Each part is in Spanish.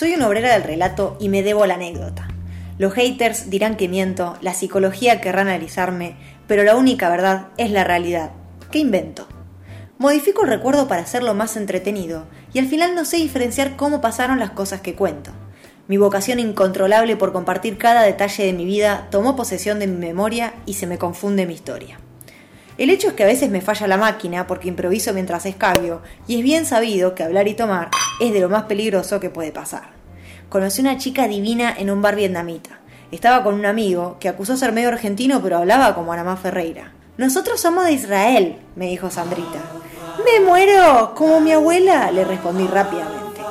Soy una obrera del relato y me debo la anécdota. Los haters dirán que miento, la psicología querrá analizarme, pero la única verdad es la realidad. ¿Qué invento? Modifico el recuerdo para hacerlo más entretenido, y al final no sé diferenciar cómo pasaron las cosas que cuento. Mi vocación incontrolable por compartir cada detalle de mi vida tomó posesión de mi memoria y se me confunde mi historia. El hecho es que a veces me falla la máquina porque improviso mientras escabio, y es bien sabido que hablar y tomar es de lo más peligroso que puede pasar. Conocí una chica divina en un bar vietnamita. Estaba con un amigo que acusó ser medio argentino pero hablaba como Anamá Ferreira. Nosotros somos de Israel, me dijo Sandrita. Me muero, como mi abuela, le respondí rápidamente.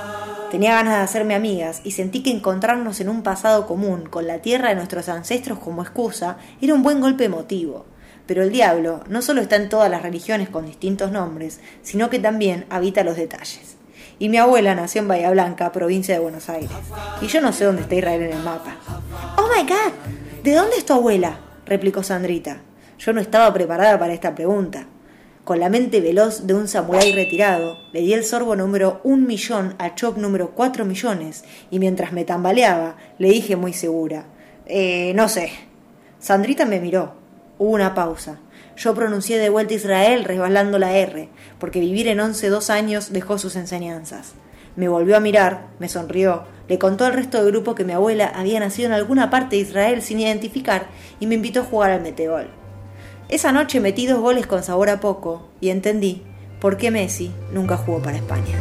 Tenía ganas de hacerme amigas y sentí que encontrarnos en un pasado común, con la tierra de nuestros ancestros como excusa, era un buen golpe emotivo. Pero el diablo no solo está en todas las religiones con distintos nombres, sino que también habita los detalles. Y mi abuela nació en Bahía Blanca, provincia de Buenos Aires. Y yo no sé dónde está Israel en el mapa. ¡Oh my god! ¿De dónde es tu abuela? replicó Sandrita. Yo no estaba preparada para esta pregunta. Con la mente veloz de un samurái retirado, le di el sorbo número un millón a chop número cuatro millones, y mientras me tambaleaba, le dije muy segura: Eh, no sé. Sandrita me miró, Hubo una pausa. Yo pronuncié de vuelta Israel resbalando la R, porque vivir en once dos años dejó sus enseñanzas. Me volvió a mirar, me sonrió, le contó al resto del grupo que mi abuela había nacido en alguna parte de Israel sin identificar y me invitó a jugar al metegol. Esa noche metí dos goles con sabor a poco y entendí por qué Messi nunca jugó para España.